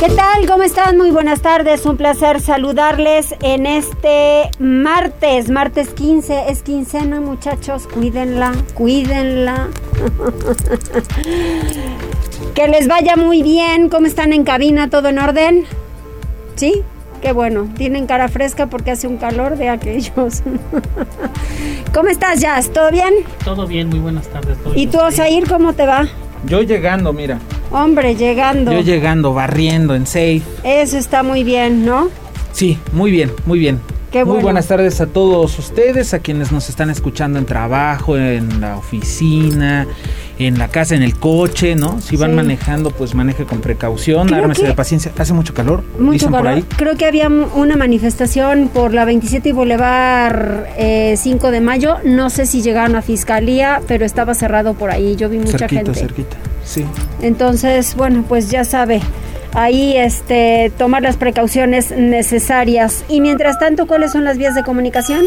¿Qué tal? ¿Cómo están? Muy buenas tardes. Un placer saludarles en este martes, martes 15. Es quincena, muchachos. Cuídenla, cuídenla. que les vaya muy bien. ¿Cómo están en cabina? ¿Todo en orden? ¿Sí? Qué bueno. Tienen cara fresca porque hace un calor de aquellos. ¿Cómo estás, Jazz? ¿Todo bien? Todo bien, muy buenas tardes. ¿Y tú, Osair, cómo te va? Yo llegando, mira. Hombre, llegando. Yo llegando, barriendo en safe. Eso está muy bien, ¿no? Sí, muy bien, muy bien. Qué Muy buenas tardes a todos ustedes, a quienes nos están escuchando en trabajo, en la oficina, en la casa, en el coche, ¿no? Si van Sí. manejando, pues maneje con precaución, Creo ármese de paciencia. Hace mucho calor, Mucho dicen por calor. ahí. Creo que había una manifestación por la 27 y Boulevard eh, 5 de mayo. No sé si llegaron a fiscalía, pero estaba cerrado por ahí. Yo vi mucha cerquita, gente. cerquita. Sí. Entonces, bueno, pues ya sabe. Ahí este tomar las precauciones necesarias. Y mientras tanto, ¿cuáles son las vías de comunicación?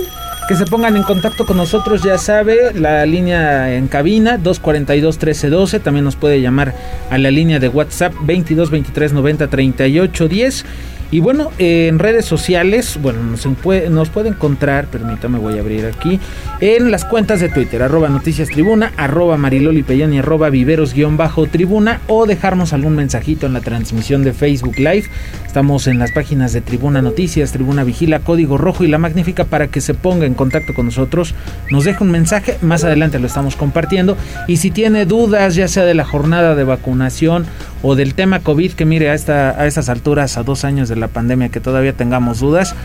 Que se pongan en contacto con nosotros, ya sabe, la línea en cabina 242 1312, también nos puede llamar a la línea de WhatsApp 22 23 90 38 10. Y bueno, en redes sociales, bueno, nos, puede encontrar, permítame, voy a abrir aquí, en las cuentas de Twitter, arroba noticias tribuna, arroba mariloli arroba viveros guion bajo tribuna, o dejarnos algún mensajito en la transmisión de Facebook Live. Estamos en las páginas de Tribuna Noticias, Tribuna Vigila, Código Rojo y La Magnífica para que se ponga en contacto con nosotros, nos deje un mensaje, más adelante lo estamos compartiendo. Y si tiene dudas, ya sea de la jornada de vacunación o del tema COVID, que mire a, esta, a estas alturas, a dos años de la pandemia, que todavía tengamos dudas,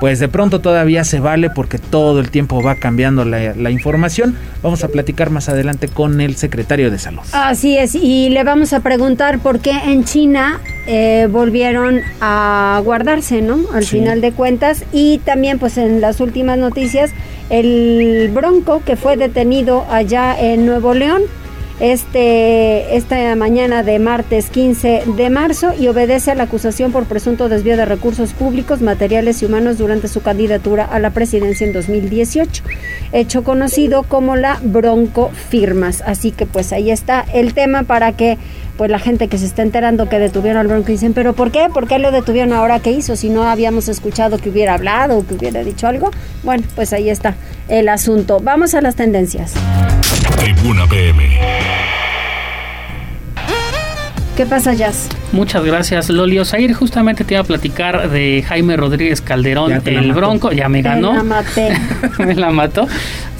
pues de pronto todavía se vale porque todo el tiempo va cambiando la, la información. Vamos a platicar más adelante con el secretario de Salud. Así es, y le vamos a preguntar por qué en China eh, volvieron a guardarse, ¿no? Al Sí. final de cuentas. Y también, pues en las últimas noticias, el Bronco que fue detenido allá en Nuevo León. Este, esta mañana de martes 15 de marzo y obedece a la acusación por presunto desvío de recursos públicos, materiales y humanos durante su candidatura a la presidencia en 2018, hecho conocido como la Bronco Firmas. Así que pues ahí está el tema para que pues la gente que se está enterando que detuvieron al Bronco dicen, pero ¿por qué? ¿Por qué lo detuvieron ahora? ¿Qué hizo? Si no habíamos escuchado que hubiera hablado o que hubiera dicho algo. Bueno, pues ahí está el asunto. Vamos a las tendencias. Tribuna PM. ¿Qué pasa, Jazz? Muchas gracias, Loli Osair. Justamente te iba a platicar de Jaime Rodríguez Calderón, el mató. Bronco. Ya me Te ganó. la maté. me la mató.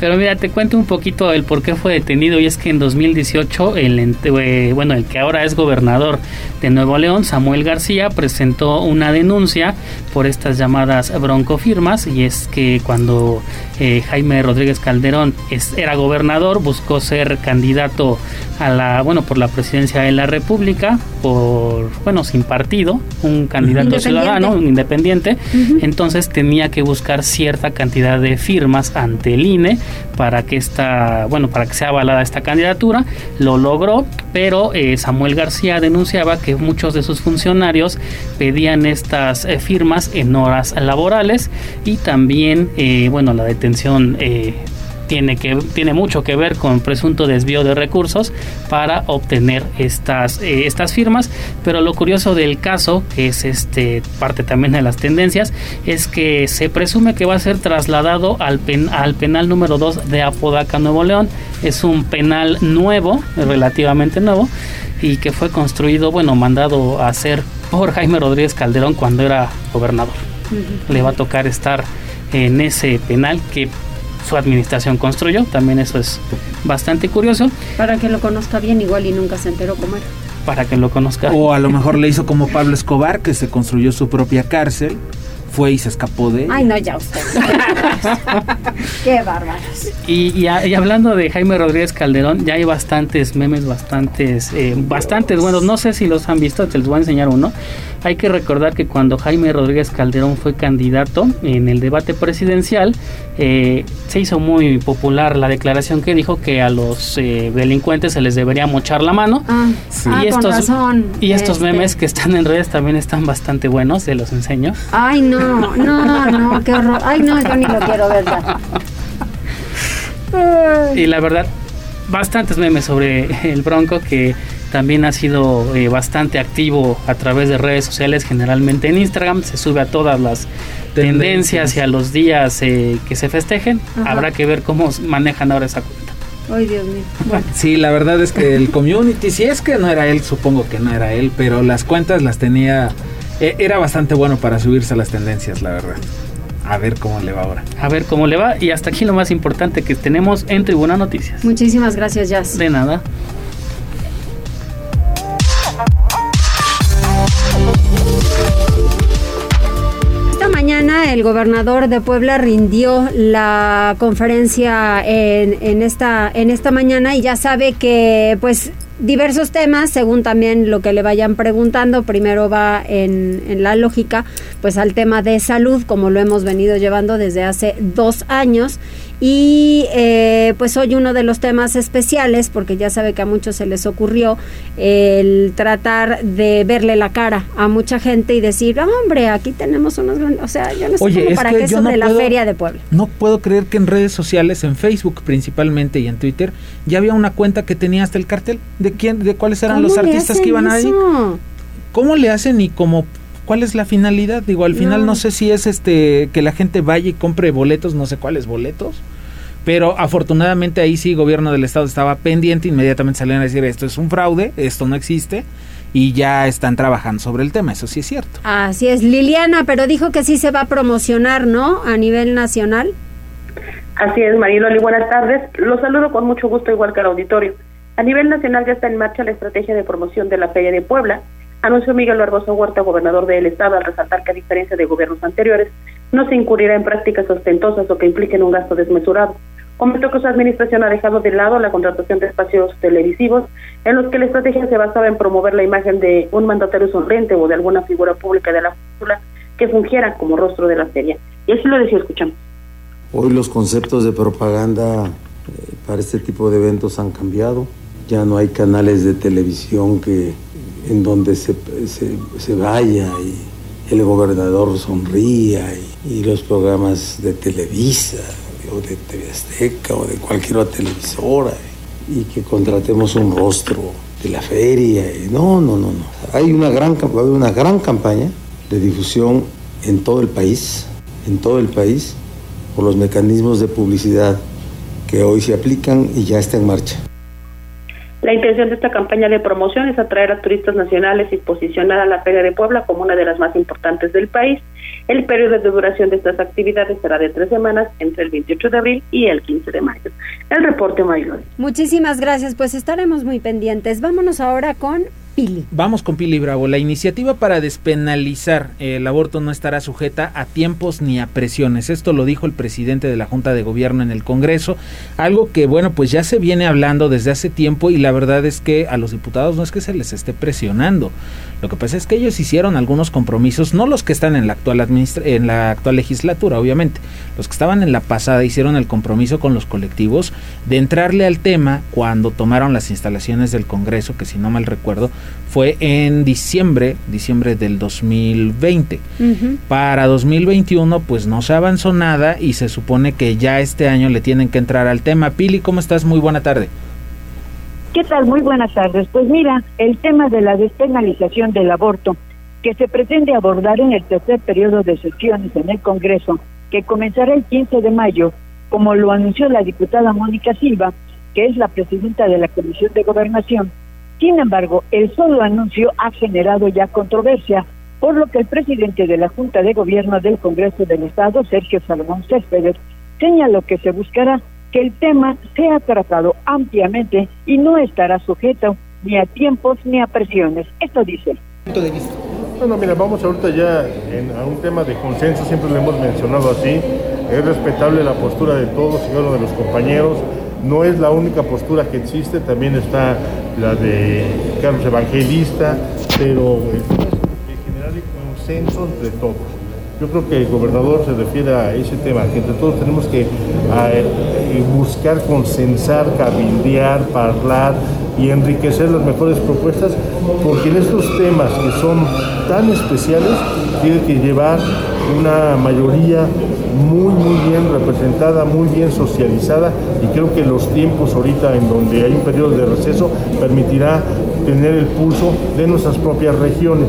Pero mira, te cuento un poquito el por qué fue detenido. Y es que en 2018, el, eh, bueno, el que ahora es gobernador de Nuevo León, Samuel García, presentó una denuncia por estas llamadas broncofirmas. Y es que cuando eh, Jaime Rodríguez Calderón es- era gobernador, buscó ser candidato a la, bueno, por la presidencia de la República, por, bueno, sin partido, un candidato Independiente. ciudadano, un independiente. Entonces tenía que buscar cierta cantidad de firmas ante el INE para que esta, bueno, para que sea avalada esta candidatura. Lo logró, pero eh, Samuel García denunciaba que muchos de sus funcionarios pedían estas eh, firmas en horas laborales y también, eh, bueno, la detención eh, tiene que tiene mucho que ver con presunto desvío de recursos para obtener estas eh, estas firmas. Pero lo curioso del caso que es este parte también de las tendencias es que se presume que va a ser trasladado al pen- al penal número 2 de Apodaca Nuevo León. Es un penal nuevo relativamente nuevo y que fue construido bueno mandado a hacer por Jaime Rodríguez Calderón cuando era gobernador. Le va a tocar estar en ese penal que su administración construyó. También eso es bastante curioso Para que lo conozca bien igual y nunca se enteró cómo era. para que lo conozca. O a lo mejor le hizo como Pablo Escobar, que se construyó su propia cárcel, fue y se escapó de. Ay, no, ya usted. Qué bárbaros. Y, y a- y hablando de Jaime Rodríguez Calderón, ya hay bastantes memes, bastantes, eh, bastantes buenos. No sé si los han visto, te les voy a enseñar uno. Hay que recordar que cuando Jaime Rodríguez Calderón fue candidato en el debate presidencial, eh, se hizo muy popular la declaración que dijo que a los eh, delincuentes se les debería mochar la mano. Ah, ah, y estos, razón. y estos Este. memes que están en redes también están bastante buenos, se los enseño. Ay, no, no, no, qué horror. Ay, no, yo ni lo quiero ver. Y la verdad, bastantes memes sobre el Bronco que también ha sido eh, bastante activo a través de redes sociales, generalmente en Instagram, se sube a todas las tendencias y a los días eh, que se festejen. Ajá. Habrá que ver cómo manejan ahora esa cuenta. Ay, Dios mío. Bueno, Sí, la verdad es que el community, si es que no era él, supongo que no era él, pero las cuentas las tenía, e- era bastante bueno para subirse a las tendencias, la verdad. A ver cómo le va ahora. A ver cómo le va. Y hasta aquí lo más importante que tenemos en Tribuna Noticias. muchísimas gracias, Jazz. De nada. El gobernador de Puebla rindió la conferencia en, esta, mañana y ya sabe que pues diversos temas, según también lo que le vayan preguntando, primero va en la lógica pues al tema de salud, como lo hemos venido llevando desde hace dos años. Y eh, pues hoy uno de los temas especiales, porque ya sabe que a muchos se les ocurrió el tratar de verle la cara a mucha gente y decir, "Ah, hombre, aquí tenemos unos grandes, o sea, yo no sé Oye, cómo para que qué sobre no la puedo- feria de Puebla. No puedo creer que en redes sociales, en Facebook principalmente y en Twitter, ya había una cuenta que tenía hasta el cartel de quién, de cuáles eran los ¿Cómo le artistas que iban ahí. eso? ¿Cómo le hacen y cómo cuál es la finalidad? Digo, al final No. no sé si es este que la gente vaya y compre boletos, no sé cuáles boletos. Pero afortunadamente ahí sí, gobierno del estado estaba pendiente, inmediatamente salieron a decir esto es un fraude, esto no existe, y ya están trabajando sobre el tema, eso sí es cierto. Así es, Liliana, pero dijo que sí se va a promocionar, ¿no? A nivel nacional. Así es, Mariloli, buenas tardes. Los saludo con mucho gusto, igual que al auditorio. A nivel nacional ya está en marcha la estrategia de promoción de la Feria de Puebla. Anunció Miguel Barbosa Huerta, gobernador del Estado, al resaltar que a diferencia de gobiernos anteriores, no se incurrirá en prácticas ostentosas o que impliquen un gasto desmesurado. Comentó que su administración ha dejado de lado la contratación de espacios televisivos en los que la estrategia se basaba en promover la imagen de un mandatario sonriente o de alguna figura pública de la cultura que fungiera como rostro de la feria. Y así lo decía, escuchamos. Hoy los conceptos de propaganda eh, para este tipo de eventos han cambiado. Ya no hay canales de televisión que en donde se, se, se vaya y el gobernador sonría y, los programas de Televisa o de TV Azteca o de cualquier otra televisora y que contratemos un rostro de la feria. y no, no, no, no. Hay una gran, una gran campaña de difusión en todo el país, en todo el país, por los mecanismos de publicidad que hoy se aplican y ya está en marcha. La intención de esta campaña de promoción es atraer a turistas nacionales y posicionar a la Feria de Puebla como una de las más importantes del país. El periodo de duración de estas actividades será de tres semanas, entre el 28 de abril y el 15 de mayo. El reporte, Maylor. Muchísimas gracias, pues estaremos muy pendientes. Vámonos ahora con Vamos con Pili Bravo. La iniciativa para despenalizar el aborto no estará sujeta a tiempos ni a presiones. Esto lo dijo el presidente de la Junta de Gobierno en el Congreso. Algo que, bueno, pues ya se viene hablando desde hace tiempo y la verdad es que a los diputados no es que se les esté presionando. Lo que pasa es que ellos hicieron algunos compromisos, no los que están en la actual administra en la actual legislatura, obviamente. Los que estaban en la pasada hicieron el compromiso con los colectivos de entrarle al tema cuando tomaron las instalaciones del Congreso, que si no mal recuerdo, fue en diciembre, diciembre del 2020. Ujú. Para 2021 pues no se avanzó nada y se supone que ya este año le tienen que entrar al tema. Pili, ¿cómo estás? Muy buena tarde. ¿Qué tal? Muy buenas tardes. Pues mira, el tema de la despenalización del aborto que se pretende abordar en el tercer periodo de sesiones en el Congreso, que comenzará el 15 de mayo, como lo anunció la diputada Mónica Silva, que es la presidenta de la Comisión de Gobernación. Sin embargo, el solo anuncio ha generado ya controversia, por lo que el presidente de la Junta de Gobierno del Congreso del Estado, Sergio Salomón Céspedes, señaló que se buscará que el tema sea tratado ampliamente y no estará sujeto ni a tiempos ni a presiones. Esto dice. Bueno, mira, vamos ahorita ya en- a un tema de consenso, siempre lo hemos mencionado así. Es respetable la postura de todos y cada uno de los compañeros. No es la única postura que existe, también está la de Carlos Evangelista, pero el es que generar consensos de todos. Yo creo que el gobernador se refiere a ese tema, que entre todos tenemos que buscar consensar, cabildear, hablar y enriquecer las mejores propuestas, porque en estos temas que son tan especiales, tiene que llevar una mayoría muy, muy bien representada, muy bien socializada y creo que los tiempos ahorita en donde hay un periodo de receso permitirá tener el pulso de nuestras propias regiones.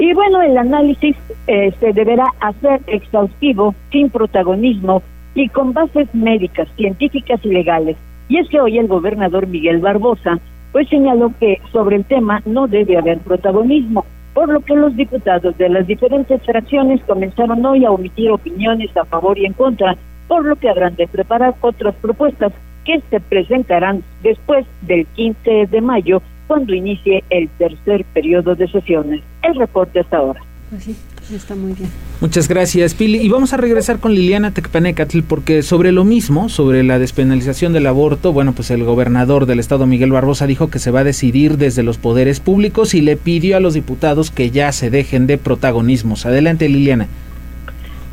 Y bueno, el análisis eh, se deberá hacer exhaustivo, sin protagonismo y con bases médicas, científicas y legales. Y es que hoy el gobernador Miguel Barbosa pues señaló que sobre el tema no debe haber protagonismo, por lo que los diputados de las diferentes fracciones comenzaron hoy a omitir opiniones a favor y en contra, por lo que habrán de preparar otras propuestas que se presentarán después del 15 de mayo cuando inicie el tercer periodo de sesiones. El reporte hasta ahora. Pues sí, está muy bien. Muchas gracias, Pili. Y vamos a regresar con Liliana Tecpanecatl, porque sobre lo mismo, sobre la despenalización del aborto, bueno, pues el gobernador del estado, Miguel Barbosa, dijo que se va a decidir desde los poderes públicos y le pidió a los diputados que ya se dejen de protagonismos. Adelante, Liliana.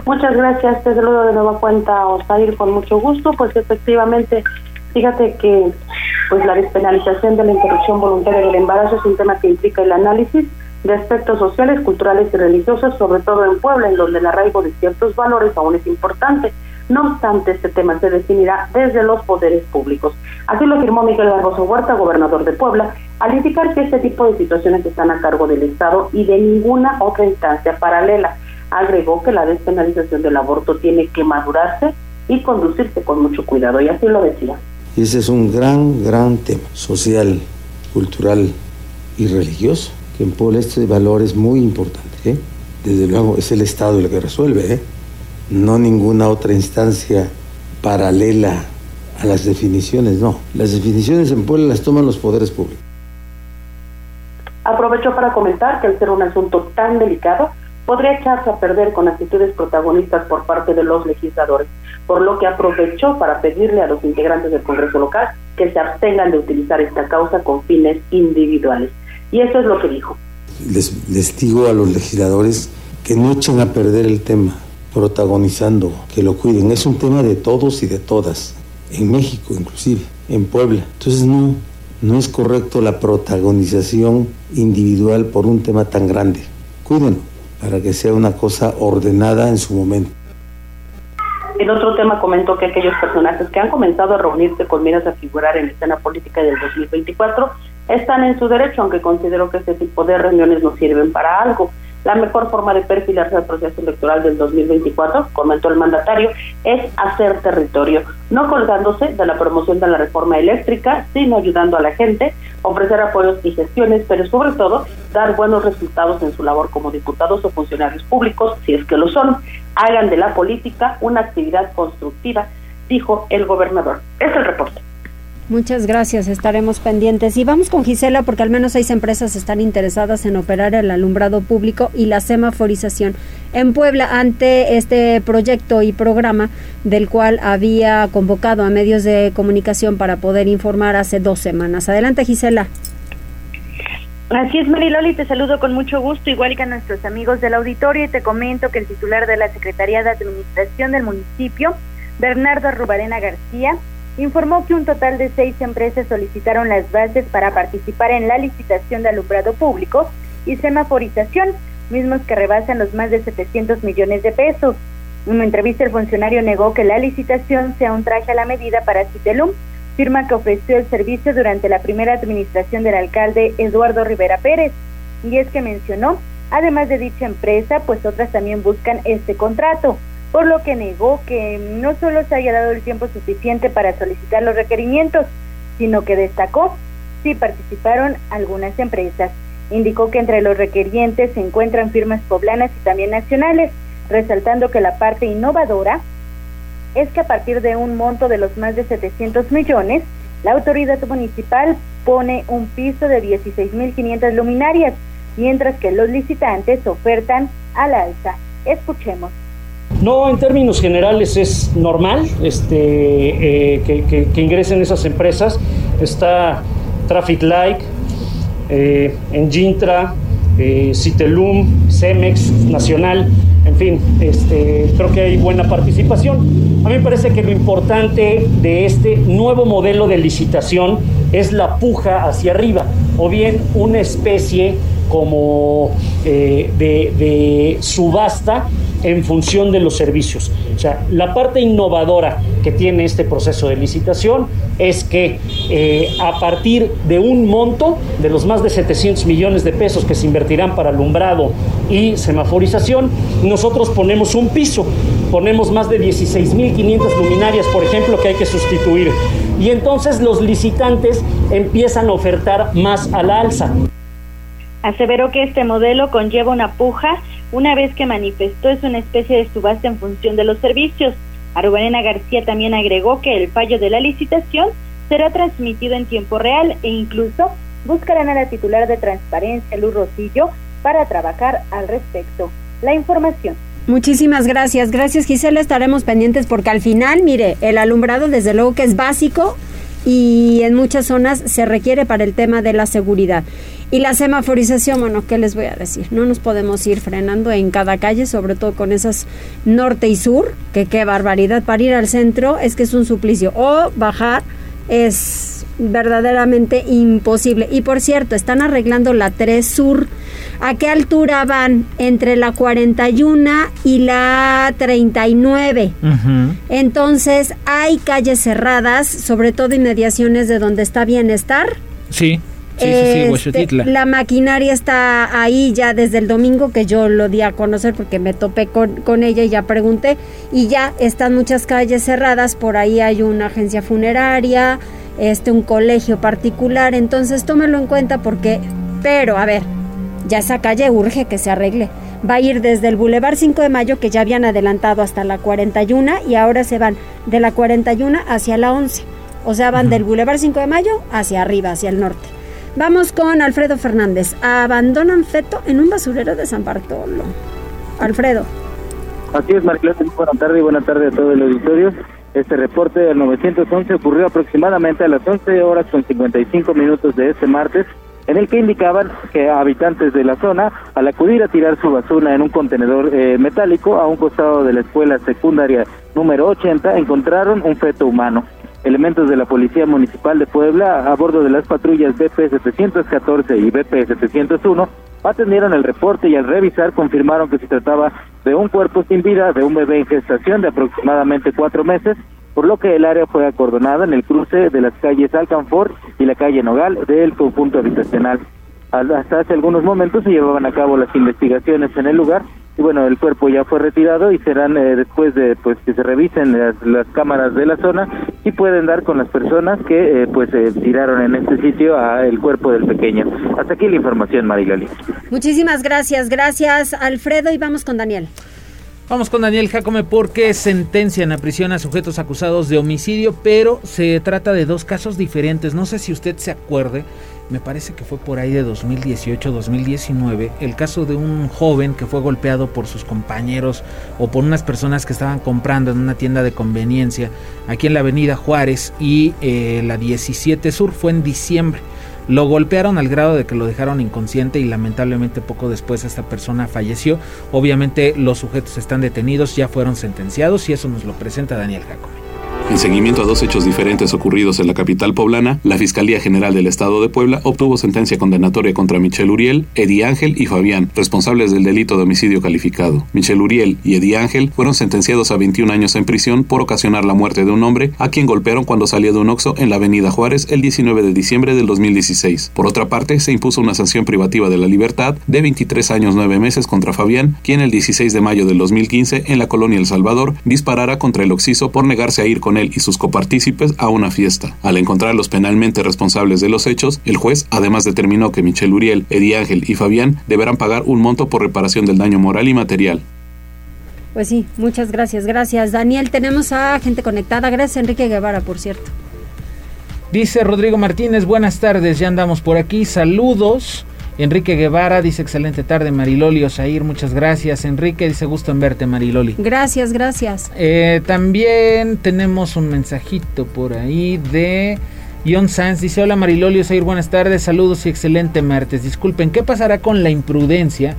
Muchas gracias, te saludo de nueva cuenta, Osair, con mucho gusto. Pues efectivamente, fíjate que pues la despenalización de la interrupción voluntaria del embarazo es un tema que implica el análisis de aspectos sociales, culturales y religiosos, sobre todo en Puebla, en donde el arraigo de ciertos valores aún es importante. No obstante, este tema se definirá desde los poderes públicos. Así lo afirmó Miguel Barroso Huerta, gobernador de Puebla, al indicar que este tipo de situaciones están a cargo del Estado y de ninguna otra instancia paralela. Agregó que la despenalización del aborto tiene que madurarse y conducirse con mucho cuidado, y así lo decía. Y ese es un gran, gran tema social, cultural y religioso, que en Puebla este valor es muy importante. ¿eh? Desde luego es el Estado el que resuelve, ¿eh? no ninguna otra instancia paralela a las definiciones, no. Las definiciones en Puebla las toman los poderes públicos. Aprovecho para comentar que al ser un asunto tan delicado, podría echarse a perder con actitudes protagonistas por parte de los legisladores, por lo que aprovechó para pedirle a los integrantes del Congreso local que se abstengan de utilizar esta causa con fines individuales. Y eso es lo que dijo. Les, les digo a los legisladores que no echen a perder el tema, protagonizando, que lo cuiden. Es un tema de todos y de todas, en México inclusive, en Puebla. Entonces no, no es correcto la protagonización individual por un tema tan grande. Cuídenlo para que sea una cosa ordenada en su momento. En otro tema comentó que aquellos personajes que han comenzado a reunirse con miras a figurar en la escena política del 2024 están en su derecho, aunque considero que este tipo de reuniones no sirven para algo. La mejor forma de perfilarse al proceso electoral del 2024, comentó el mandatario, es hacer territorio, no colgándose de la promoción de la reforma eléctrica, sino ayudando a la gente, ofrecer apoyos y gestiones, pero sobre todo dar buenos resultados en su labor como diputados o funcionarios públicos, si es que lo son. Hagan de la política una actividad constructiva, dijo el gobernador. Es el reporte. Muchas gracias, estaremos pendientes. Y vamos con Gisela porque al menos seis empresas están interesadas en operar el alumbrado público y la semaforización en Puebla ante este proyecto y programa del cual había convocado a medios de comunicación para poder informar hace dos semanas. Adelante, Gisela. Así es, Mariloli, te saludo con mucho gusto, igual que a nuestros amigos del auditorio, y te comento que el titular de la Secretaría de Administración del municipio, Bernardo Rubarena García, informó que un total de seis empresas solicitaron las bases para participar en la licitación de alumbrado público y semaforización, mismos que rebasan los más de 700 millones de pesos. En una entrevista el funcionario negó que la licitación sea un traje a la medida para Citelum, firma que ofreció el servicio durante la primera administración del alcalde Eduardo Rivera Pérez. Y es que mencionó, además de dicha empresa, pues otras también buscan este contrato por lo que negó que no solo se haya dado el tiempo suficiente para solicitar los requerimientos, sino que destacó si participaron algunas empresas. Indicó que entre los requerientes se encuentran firmas poblanas y también nacionales, resaltando que la parte innovadora es que a partir de un monto de los más de 700 millones, la autoridad municipal pone un piso de 16.500 luminarias, mientras que los licitantes ofertan al alza. Escuchemos. No, en términos generales es normal este, eh, que, ingresen esas empresas. Está Traffic Light, eh, Engintra, eh, Citelum, Cemex, Nacional, en fin, este, creo que hay buena participación. A mí me parece que lo importante de este nuevo modelo de licitación es la puja hacia arriba, o bien una especie como eh, de subasta en función de los servicios. O sea, la parte innovadora que tiene este proceso de licitación es que eh, a partir de un monto de los más de 700 millones de pesos que se invertirán para alumbrado y semaforización, nosotros ponemos un piso, ponemos más de 16.500 luminarias, por ejemplo, que hay que sustituir. Y entonces los licitantes empiezan a ofertar más a la alza. Aseveró que este modelo conlleva una puja una vez que manifestó es una especie de subasta en función de los servicios. Arubarena García también agregó que el fallo de la licitación será transmitido en tiempo real e incluso buscarán a la titular de Transparencia, Luz Rosillo, para trabajar al respecto. La información. Muchísimas gracias. Gracias Gisela. Estaremos pendientes porque al final, mire, el alumbrado desde luego que es básico y en muchas zonas se requiere para el tema de la seguridad. Y la semaforización, bueno, ¿qué les voy a decir? No nos podemos ir frenando en cada calle, sobre todo con esas norte y sur, que qué barbaridad. Para ir al centro es que es un suplicio. O bajar es verdaderamente imposible. Y por cierto, están arreglando la 3 Sur. ¿A qué altura van? Entre la 41 y la 39. Entonces, hay calles cerradas, sobre todo inmediaciones de donde está bienestar. Sí. Sí, sí, este, la maquinaria está ahí ya desde el domingo que yo lo di a conocer porque me topé con, con, ella y ya pregunté. Y ya están muchas calles cerradas, por ahí hay una agencia funeraria, este, un colegio particular, entonces tómelo en cuenta porque, pero a ver, ya esa calle urge que se arregle. Va a ir desde el Boulevard 5 de Mayo, que ya habían adelantado hasta la 41, y ahora se van de la 41 hacia la 11. O sea, van del Boulevard 5 de Mayo hacia arriba, hacia el norte. Vamos con Alfredo Fernández. Abandonan feto en un basurero de San Bartolo. Alfredo. Así es, Marcela. Buenas tardes y buenas tardes a todo el auditorio. Este reporte del 911 ocurrió aproximadamente a las 11 horas con 55 minutos de este martes, en el que indicaban que habitantes de la zona, al acudir a tirar su basura en un contenedor eh, metálico a un costado de la escuela secundaria número 80, encontraron un feto humano. Elementos de la Policía Municipal de Puebla, a bordo de las patrullas BP 714 y BP 701, atendieron el reporte y al revisar confirmaron que se trataba de un cuerpo sin vida de un bebé en gestación de aproximadamente cuatro meses, por lo que el área fue acordonada en el cruce de las calles Alcanfor y la calle Nogal del conjunto habitacional. Hasta hace algunos momentos se llevaban a cabo las investigaciones en el lugar y bueno, el cuerpo ya fue retirado y serán eh, después de pues que se revisen las, cámaras de la zona y pueden dar con las personas que eh, pues eh, tiraron en este sitio a el cuerpo del pequeño. Hasta aquí la información, Marilali. Muchísimas gracias, gracias Alfredo y vamos con Daniel. Vamos con Daniel Jacome porque sentencian a prisión a sujetos acusados de homicidio, pero se trata de dos casos diferentes. No sé si usted se acuerde me parece que fue por ahí de 2018-2019, el caso de un joven que fue golpeado por sus compañeros o por unas personas que estaban comprando en una tienda de conveniencia aquí en la avenida Juárez y eh, la 17 Sur fue en diciembre. Lo golpearon al grado de que lo dejaron inconsciente y lamentablemente poco después esta persona falleció. Obviamente los sujetos están detenidos, ya fueron sentenciados y eso nos lo presenta Daniel Jacome. En seguimiento a dos hechos diferentes ocurridos en la capital poblana, la Fiscalía General del Estado de Puebla obtuvo sentencia condenatoria contra Michel Uriel, Eddie Ángel y Fabián, responsables del delito de homicidio calificado. Michel Uriel y Eddie Ángel fueron sentenciados a 21 años en prisión por ocasionar la muerte de un hombre a quien golpearon cuando salía de un oxo en la avenida Juárez el 19 de diciembre del 2016. Por otra parte, se impuso una sanción privativa de la libertad de 23 años 9 meses contra Fabián, quien el 16 de mayo del 2015 en la colonia El Salvador disparara contra el oxiso por negarse a ir con él y sus copartícipes a una fiesta. Al encontrarlos penalmente responsables de los hechos, el juez además determinó que Michel Uriel, Eddie Ángel y Fabián deberán pagar un monto por reparación del daño moral y material. Pues sí, muchas gracias, gracias. Daniel, tenemos a gente conectada. Gracias, Enrique Guevara, por cierto. Dice Rodrigo Martínez, buenas tardes, ya andamos por aquí. Saludos. Enrique Guevara dice excelente tarde, Mariloli Osair, muchas gracias. Enrique dice gusto en verte, Mariloli. Gracias, gracias. Eh, también tenemos un mensajito por ahí de John Sanz dice, hola Marilolio, Sair, buenas tardes, saludos y excelente martes. Disculpen, ¿qué pasará con la imprudencia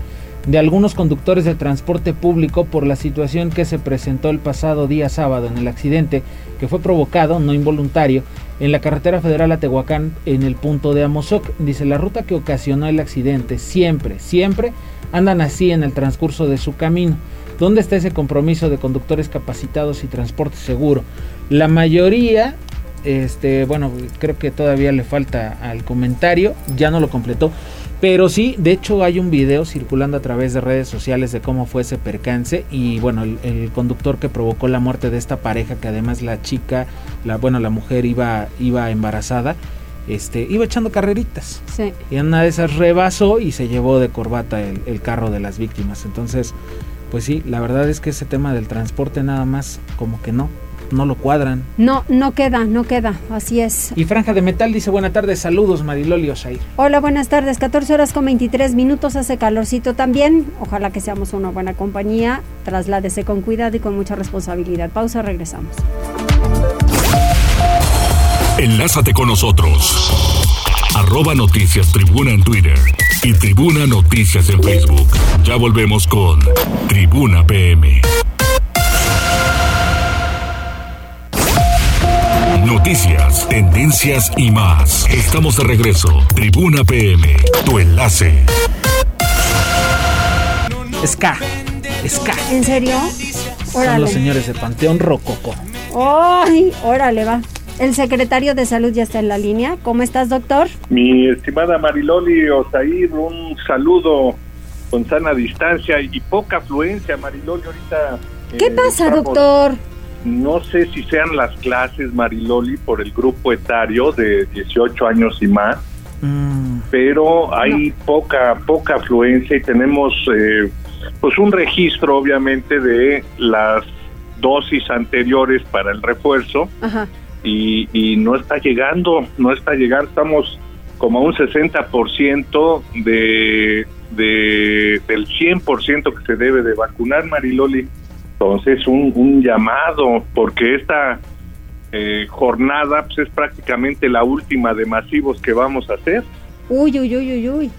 de algunos conductores de transporte público por la situación que se presentó el pasado día sábado en el accidente que fue provocado, no involuntario, en la carretera federal a Tehuacán en el punto de Amozoc. Dice, la ruta que ocasionó el accidente siempre, siempre andan así en el transcurso de su camino. ¿Dónde está ese compromiso de conductores capacitados y transporte seguro? La mayoría este, bueno, creo que todavía le falta al comentario, ya no lo completó. Pero sí, de hecho hay un video circulando a través de redes sociales de cómo fue ese percance y bueno, el, conductor que provocó la muerte de esta pareja, que además la chica, la bueno, la mujer iba, iba embarazada, este, iba echando carreritas. Sí. Y en una de esas rebasó y se llevó de corbata el, el carro de las víctimas. Entonces, pues sí, la verdad es que ese tema del transporte nada más como que no, no lo cuadran. No, no queda, no queda, así es. Y Franja de Metal dice, buenas tardes, saludos Mariloli Osair. Hola, buenas tardes, 14 horas con 23 minutos, hace calorcito también, ojalá que seamos una buena compañía, trasládese con cuidado y con mucha responsabilidad. Pausa, regresamos. Enlázate con nosotros. Arroba Noticias Tribuna en Twitter y Tribuna Noticias en Facebook. Ya volvemos con Tribuna PM. Noticias, tendencias y más. Estamos de regreso. Tribuna PM, tu enlace. Ska, Ska. ¿En serio? Órale. Son los señores de Panteón Rococo. ¡Ay! Órale, va. El secretario de Salud ya está en la línea. ¿Cómo estás, doctor? Mi estimada Mariloli Osair, un saludo con sana distancia y poca afluencia, Mariloli, ahorita. ¿Qué eh, pasa, doctor? No sé si sean las clases Mariloli por el grupo etario de 18 años y más, mm. pero hay poca poca afluencia y tenemos eh, pues un registro obviamente de las dosis anteriores para el refuerzo Y, y no está llegando, no está llegando, estamos como a un 60% de, de del 100% que se debe de vacunar Mariloli. Entonces, un, un llamado, porque esta eh, jornada pues, es prácticamente la última de masivos que vamos a hacer. Uy, uy, uy, uy, uy.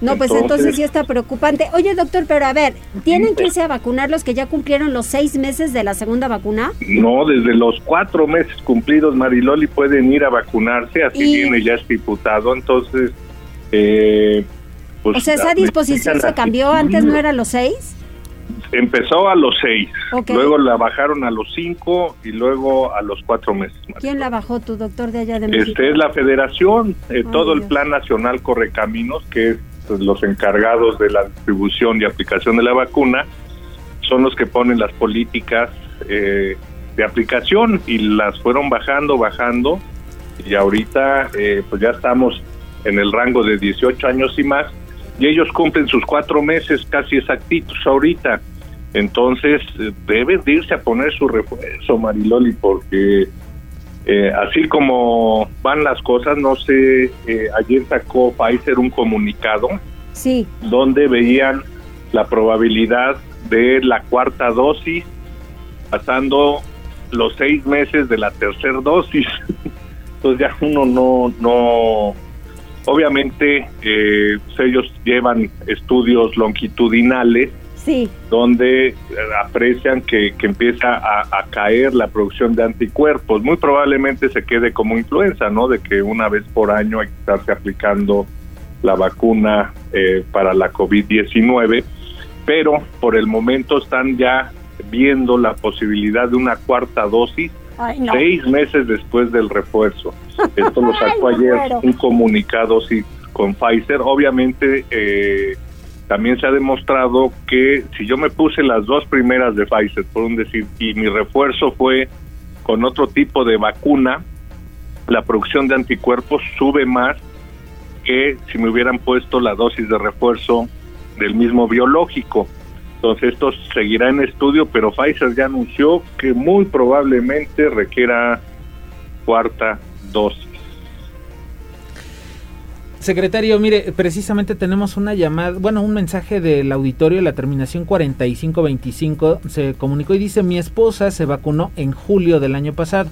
No, pues entonces sí está preocupante. Oye, doctor, pero a ver, ¿tienen que irse a vacunar los que ya cumplieron los seis meses de la segunda vacuna? No, desde los cuatro meses cumplidos, Mariloli, pueden ir a vacunarse, así viene ya diputado. entonces... Eh, pues, o sea, esa disposición se cambió, antes no era los seis. Empezó a los seis, luego la bajaron a los cinco y luego a los cuatro meses. ¿Quién la bajó, tu doctor de allá de México? Este es la federación, eh, todo el Plan Nacional Correcaminos, que es pues, los encargados de la distribución y aplicación de la vacuna, son los que ponen las políticas eh, de aplicación y las fueron bajando, bajando y ahorita eh, pues ya estamos en el rango de 18 años y más y ellos cumplen sus cuatro meses casi exactitos ahorita. Entonces eh, deben de irse a poner su refuerzo, Mariloli, porque eh, así como van las cosas, no sé, eh, ayer sacó Pfizer un comunicado sí. donde veían la probabilidad de la cuarta dosis pasando los seis meses de la tercera dosis. Entonces ya uno no, no, Obviamente eh, ellos llevan estudios longitudinales sí. donde eh, aprecian que, empieza a, caer la producción de anticuerpos. Muy probablemente se quede como influenza, ¿no? De que una vez por año hay que estarse aplicando la vacuna eh, para la COVID-19, pero por el momento están ya viendo la posibilidad de una cuarta dosis seis meses después del refuerzo. Esto lo sacó ayer un comunicado sí, con Pfizer. Obviamente, eh, también se ha demostrado que si yo me puse las dos primeras de Pfizer, por un decir, y mi refuerzo fue con otro tipo de vacuna, la producción de anticuerpos sube más que si me hubieran puesto la dosis de refuerzo del mismo biológico. Entonces esto seguirá en estudio, pero Pfizer ya anunció que muy probablemente requiera cuarta dosis. Secretario, mire, precisamente tenemos una llamada, bueno, un mensaje del auditorio, la terminación 4525 se comunicó y dice, mi esposa se vacunó en julio del año pasado.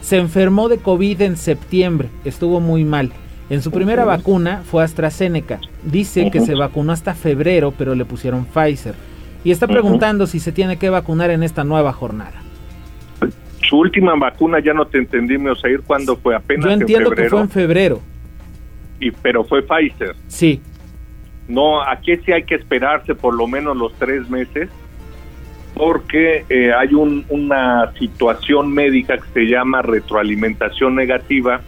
Se enfermó de COVID en septiembre, estuvo muy mal. En su primera vacuna fue AstraZeneca. Dice que se vacunó hasta febrero, pero le pusieron Pfizer. Y está preguntando si se tiene que vacunar en esta nueva jornada. Su última vacuna ya no te entendí, me ir cuándo fue apenas Yo entiendo que fue en febrero. Y pero fue Pfizer. Sí. No, aquí sí hay que esperarse por lo menos los tres meses porque eh, hay una situación médica que se llama retroalimentación negativa,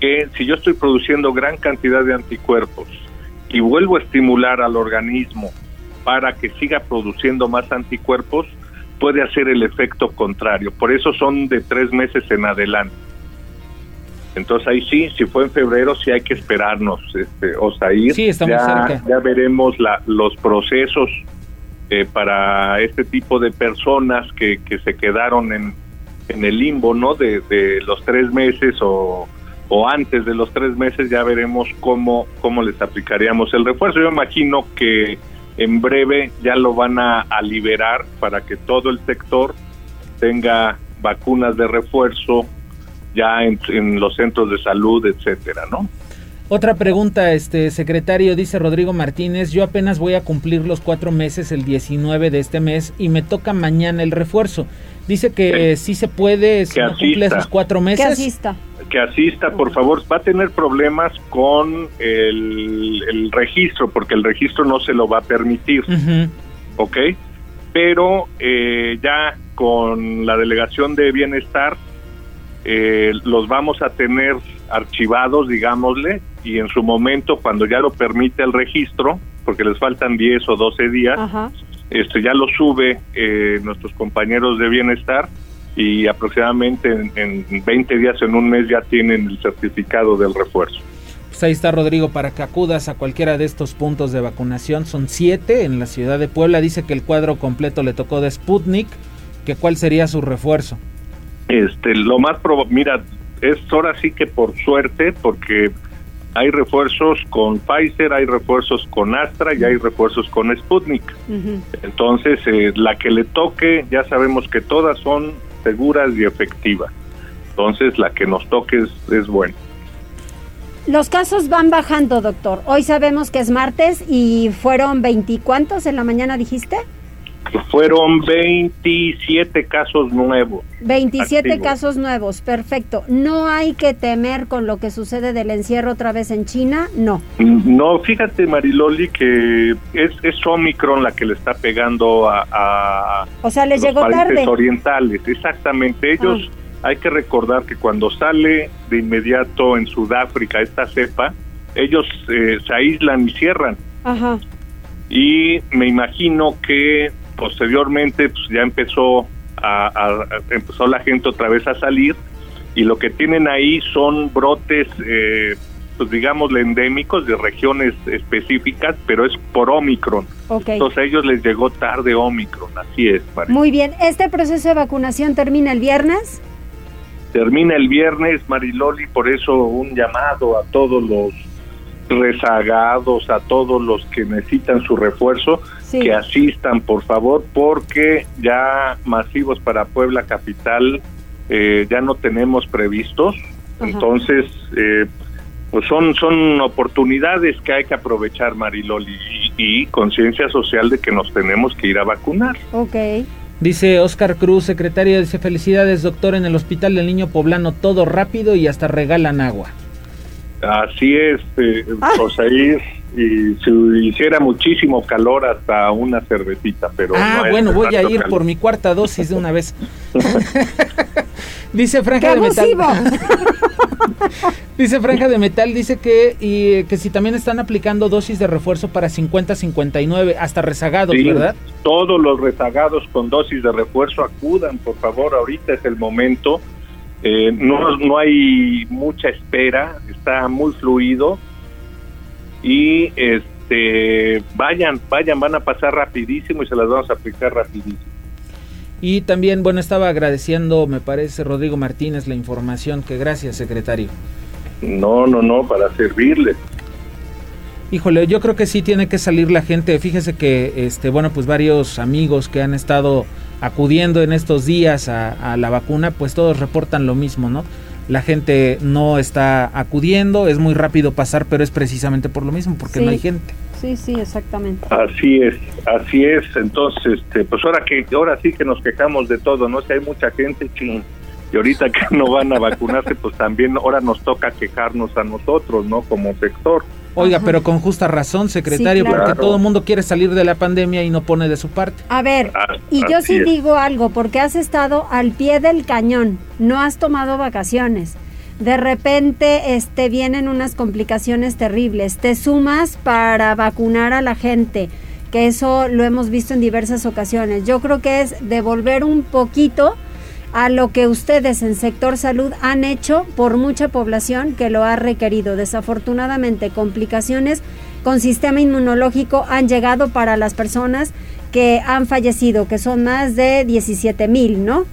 que si yo estoy produciendo gran cantidad de anticuerpos y vuelvo a estimular al organismo para que siga produciendo más anticuerpos, puede hacer el efecto contrario. Por eso son de tres meses en adelante. Entonces ahí sí, si fue en febrero, sí hay que esperarnos, este, Osair. Sí, estamos ya, cerca. Ya veremos la, los procesos eh, para este tipo de personas que, que se quedaron en, en el limbo, ¿no? De, de los tres meses o, o antes de los tres meses, ya veremos cómo, cómo les aplicaríamos el refuerzo. Yo imagino que en breve ya lo van a, a liberar para que todo el sector tenga vacunas de refuerzo ya en, en, los centros de salud, etcétera, ¿no? Otra pregunta, este secretario, dice Rodrigo Martínez, yo apenas voy a cumplir los cuatro meses el 19 de este mes y me toca mañana el refuerzo. Dice que sí, sí se puede, si que no cumple esos cuatro meses. Que asista. Que asista, por favor. Va a tener problemas con el, el registro, porque el registro no se lo va a permitir. Uh -huh. ¿Ok? Pero eh, ya con la delegación de bienestar eh, los vamos a tener archivados, digámosle, y en su momento, cuando ya lo permite el registro, porque les faltan 10 o 12 días, Ajá. este ya lo sube eh, nuestros compañeros de bienestar y aproximadamente en, en 20 días, en un mes, ya tienen el certificado del refuerzo. Pues ahí está Rodrigo para que acudas a cualquiera de estos puntos de vacunación. Son siete en la ciudad de Puebla. Dice que el cuadro completo le tocó de Sputnik. que ¿Cuál sería su refuerzo? Este, lo más probable, mira, es ahora sí que por suerte, porque hay refuerzos con Pfizer, hay refuerzos con Astra y hay refuerzos con Sputnik. Uh -huh. Entonces, eh, la que le toque, ya sabemos que todas son seguras y efectivas. Entonces, la que nos toque es, es buena. Los casos van bajando, doctor. Hoy sabemos que es martes y fueron 20 cuántos en la mañana dijiste? Fueron 27 casos nuevos. 27 activos. casos nuevos, perfecto. ¿No hay que temer con lo que sucede del encierro otra vez en China? No. No, fíjate Mariloli que es, es Omicron la que le está pegando a, a o sea, les los llegó países tarde. orientales. Exactamente, ellos Ah. hay que recordar que cuando sale de inmediato en Sudáfrica esta cepa, ellos eh, se aíslan y cierran. Ajá. y me imagino que posteriormente pues, ya empezó a, a- empezó la gente otra vez a salir y lo que tienen ahí son brotes eh, pues digamos endémicos de regiones específicas pero es por Omicron entonces a ellos les llegó tarde Omicron así es. Muy bien. ¿Este proceso de vacunación termina el viernes? termina el viernes Mariloli por eso un llamado a todos los rezagados a todos los que necesitan su refuerzo Sí. que asistan por favor porque ya masivos para Puebla capital eh, ya no tenemos previstos Ajá. entonces eh, pues son son oportunidades que hay que aprovechar Mariloli y, y conciencia social de que nos tenemos que ir a vacunar Ok. Dice Oscar Cruz, secretario, dice felicidades doctor en el Hospital del Niño Poblano, todo rápido y hasta regalan agua. Así es, eh, Ah. Osair, y si hiciera muchísimo calor hasta una cervecita, pero ah, no bueno, voy a ir calor. por mi cuarta dosis de una vez. dice ¡Qué Franja de Metal. dice Franja de Metal, dice que, y, que si también están aplicando dosis de refuerzo para 50-59, hasta rezagados, Sí, ¿verdad? Todos los rezagados con dosis de refuerzo acudan, por favor, ahorita es el momento. Eh, no, no hay mucha espera, está muy fluido y este vayan, vayan, van a pasar rapidísimo y se las vamos a aplicar rapidísimo. Y también, bueno, estaba agradeciendo, me parece, Rodrigo Martínez, la información, que gracias, secretario. No, no, no, para servirle. Híjole, yo creo que sí tiene que salir la gente. Fíjese que, este, bueno, pues varios amigos que han estado acudiendo en estos días a, a la vacuna, pues todos reportan lo mismo, ¿no? La gente no está acudiendo, es muy rápido pasar, pero es precisamente por lo mismo, porque no hay gente. Sí, sí, exactamente. Así es, así es. Entonces, este, pues ahora que ahora sí que nos quejamos de todo, ¿no? Si hay mucha gente, ching, y ahorita que no van a vacunarse, pues también ahora nos toca quejarnos a nosotros, ¿no? Como sector. Oiga, pero con justa razón, secretario, porque todo el mundo quiere salir de la pandemia y no pone de su parte. A ver, Ah, y yo sí digo algo, porque has estado al pie del cañón, no has tomado vacaciones. De repente este, vienen unas complicaciones terribles. Te sumas para vacunar a la gente, que eso lo hemos visto en diversas ocasiones. Yo creo que es devolver un poquito a lo que ustedes en sector salud han hecho por mucha población que lo ha requerido. Desafortunadamente, complicaciones con sistema inmunológico han llegado para las personas que han fallecido, que son más de 17 mil, ¿no?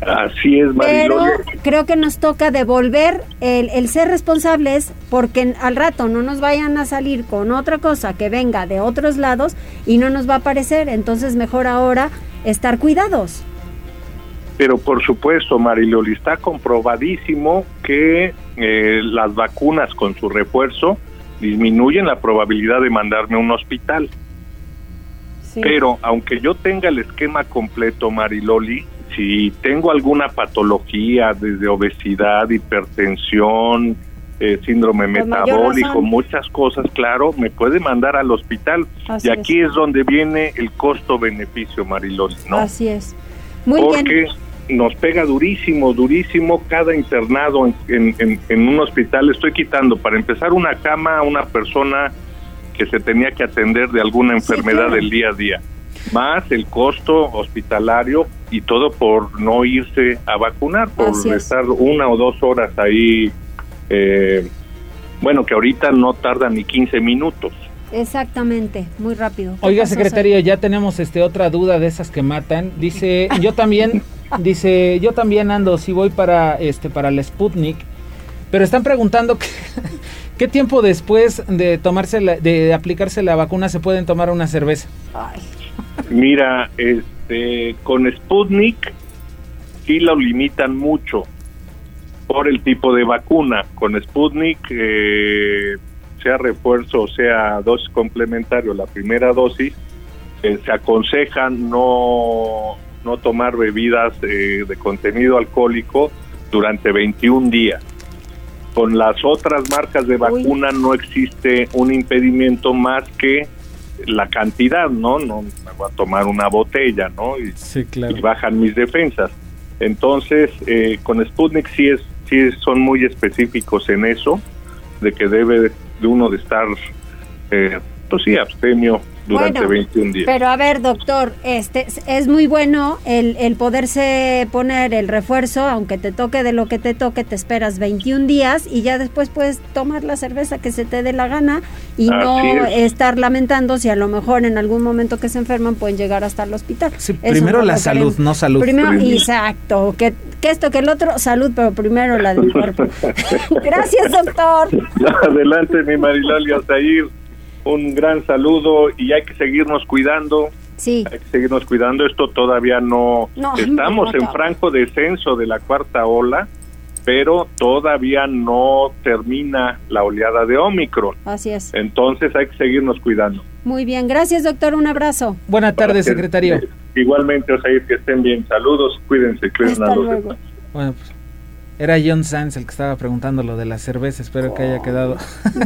Así es, Pero Mariloli. creo que nos toca devolver el, el ser responsables porque al rato no nos vayan a salir con otra cosa que venga de otros lados y no nos va a parecer. Entonces mejor ahora estar cuidados. Pero por supuesto, Mariloli, está comprobadísimo que eh, las vacunas con su refuerzo disminuyen la probabilidad de mandarme a un hospital. Pero aunque yo tenga el esquema completo, Mariloli, si tengo alguna patología desde obesidad, hipertensión, eh, síndrome Con metabólico, muchas cosas, claro, me puede mandar al hospital. Así y aquí es. donde viene el costo-beneficio, Mariloli, ¿no? Así es. Muy porque bien. Nos pega durísimo, durísimo cada internado en, en- en- en un hospital. Estoy quitando, para empezar, una cama a una persona que se tenía que atender de alguna enfermedad claro. del día a día, más el costo hospitalario y todo por no irse a vacunar, por Así es. estar una o dos horas ahí. eh, bueno, que ahorita no tarda ni 15 minutos. Exactamente, muy rápido. ¿Qué Oiga, pasó, secretario, ya tenemos este otra duda de esas que matan. Dice, yo también, dice, yo también ando, si voy para este para el Sputnik, pero están preguntando que- qué tiempo después de tomarse la- de aplicarse la vacuna se pueden tomar una cerveza. Mira, este, con Sputnik sí lo limitan mucho por el tipo de vacuna. Con Sputnik, eh, sea refuerzo o sea dosis complementario, la primera dosis, eh, se aconseja no, no tomar bebidas eh, de contenido alcohólico durante 21 días. Con las otras marcas de vacuna no existe un impedimento más que la cantidad, ¿no? No me voy a tomar una botella, ¿no? Y, y bajan mis defensas. Entonces, eh, con Sputnik sí, es, sí son muy específicos en eso, de que debe de uno de estar, eh, pues sí, abstemio durante Bueno, 21 días. Pero a ver, doctor, este es- muy bueno el, el poderse poner el refuerzo, aunque te toque de lo que te toque, te esperas 21 días y ya después puedes tomar la cerveza que se te dé la gana y Así no es. estar lamentando si a lo mejor en algún momento que se enferman pueden llegar hasta el hospital. Primero no la salud, no salud. Primero, Primero. exacto, que, que esto, que el otro, salud, pero primero la del cuerpo. Gracias, doctor. Adelante, mi Mariloli Altair. Un gran saludo y hay que seguirnos cuidando. Sí. Hay que seguirnos cuidando. Esto todavía no. No, estamos no en franco descenso de la cuarta ola, pero todavía no termina la oleada de Omicron. Así es. Entonces hay que seguirnos cuidando. Muy bien, gracias, doctor. Un abrazo. Buenas tardes, secretario. Igualmente, Osair, que estén bien. Saludos, cuídense, cuiden a los luego. demás. Bueno, pues era John Sanz el que estaba preguntando lo de la cerveza, espero que haya quedado.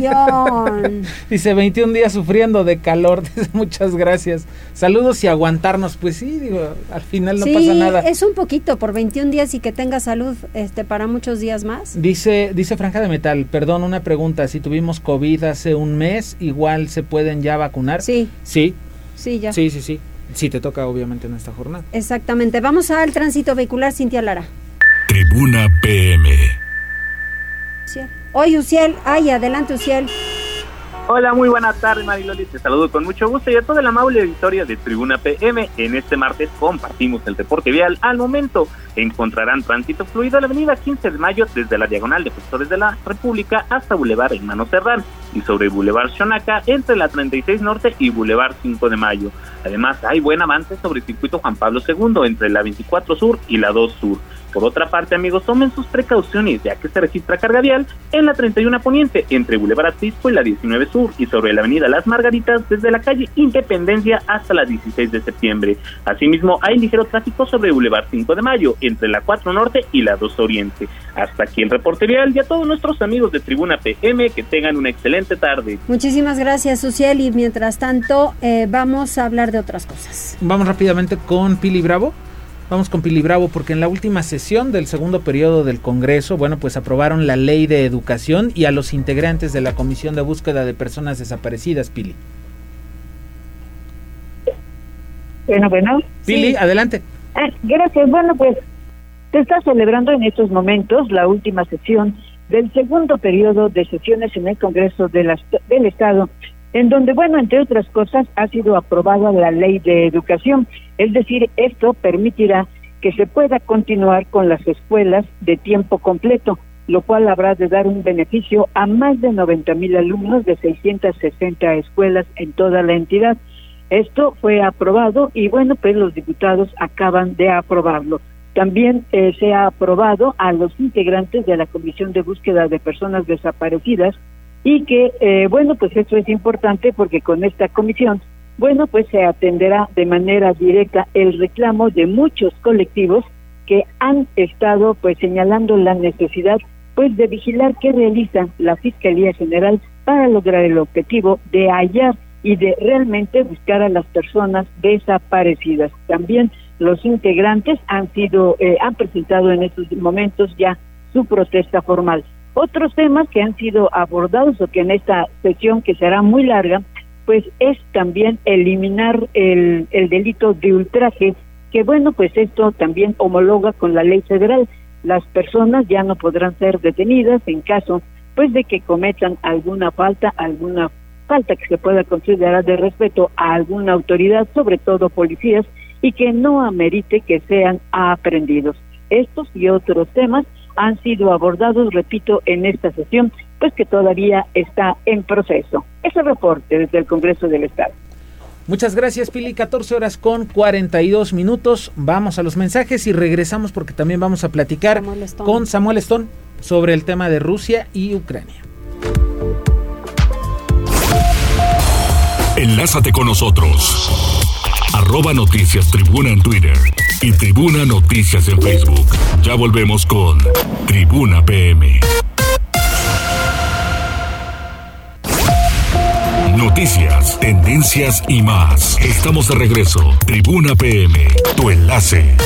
John. Dice 21 días sufriendo de calor, dice muchas gracias. Saludos y aguantarnos, pues sí, digo, al final no sí, pasa nada. es un poquito por 21 días y que tenga salud este para muchos días más. Dice, dice Franja de Metal, perdón, una pregunta, si tuvimos COVID hace un mes, igual se pueden ya vacunar. Sí. Sí. Sí, ya. Sí, sí, sí. Sí te toca obviamente en esta jornada. Exactamente. Vamos al tránsito vehicular, Cintia Lara. Tribuna PM. Hoy, Uciel. Ay, adelante, Uciel. Hola, muy buenas tardes, Mariloli. Te saludo con mucho gusto y a toda la amable auditoria de Tribuna PM. En este martes compartimos el deporte vial. Al momento encontrarán tránsito fluido a la avenida 15 de mayo desde la diagonal de Profesores de la República hasta Boulevard Hermano Serrán. Y sobre Boulevard Shonaka entre la 36 Norte y Boulevard 5 de Mayo. Además, hay buen avance sobre el circuito Juan Pablo II entre la 24 Sur y la 2 Sur. Por otra parte, amigos, tomen sus precauciones ya que se registra carga vial en la 31 Poniente entre Boulevard Atisco y la 19 Sur y sobre la avenida Las Margaritas desde la calle Independencia hasta la 16 de septiembre. Asimismo, hay ligero tráfico sobre Boulevard 5 de Mayo entre la 4 Norte y la 2 Oriente. Hasta aquí el reporte vial y a todos nuestros amigos de Tribuna PM que tengan una excelente tarde. Muchísimas gracias, Social, y mientras tanto eh, vamos a hablar de otras cosas. Vamos rápidamente con Pili Bravo. Vamos con Pili Bravo porque en la última sesión del segundo periodo del Congreso, bueno, pues aprobaron la ley de educación y a los integrantes de la Comisión de Búsqueda de Personas Desaparecidas, Pili. Bueno, bueno. Pili, adelante. Ah, gracias. Bueno, pues se está celebrando en estos momentos la última sesión del segundo periodo de sesiones en el Congreso de la, del Estado en donde, bueno, entre otras cosas, ha sido aprobada la ley de educación. Es decir, esto permitirá que se pueda continuar con las escuelas de tiempo completo, lo cual habrá de dar un beneficio a más de 90 mil alumnos de 660 escuelas en toda la entidad. Esto fue aprobado y bueno, pues los diputados acaban de aprobarlo. También eh, se ha aprobado a los integrantes de la Comisión de Búsqueda de Personas Desaparecidas y que, eh, bueno, pues eso es importante porque con esta comisión, bueno, pues se atenderá de manera directa el reclamo de muchos colectivos que han estado pues señalando la necesidad pues de vigilar qué realiza la Fiscalía General para lograr el objetivo de hallar y de realmente buscar a las personas desaparecidas. También los integrantes han sido eh, han presentado en estos momentos ya su protesta formal. Otros temas que han sido abordados o que en esta sesión que será muy larga, pues es también eliminar el, el delito de ultraje, que bueno, pues esto también homologa con la ley federal. Las personas ya no podrán ser detenidas en caso pues de que cometan alguna falta, alguna falta que se pueda considerar de respeto a alguna autoridad, sobre todo policías, y que no amerite que sean aprendidos. Estos y otros temas han sido abordados, repito, en esta sesión, pues que todavía está en proceso. Ese reporte desde el Congreso del Estado. Muchas gracias, Pili. 14 horas con 42 minutos. Vamos a los mensajes y regresamos porque también vamos a platicar con Samuel Stone sobre el tema de Rusia y Ucrania. Enlázate con nosotros. Arroba Noticias Tribuna en Twitter y Tribuna Noticias en Facebook. Ya volvemos con Tribuna PM. Noticias, tendencias y más. Estamos de regreso. Tribuna PM, tu enlace.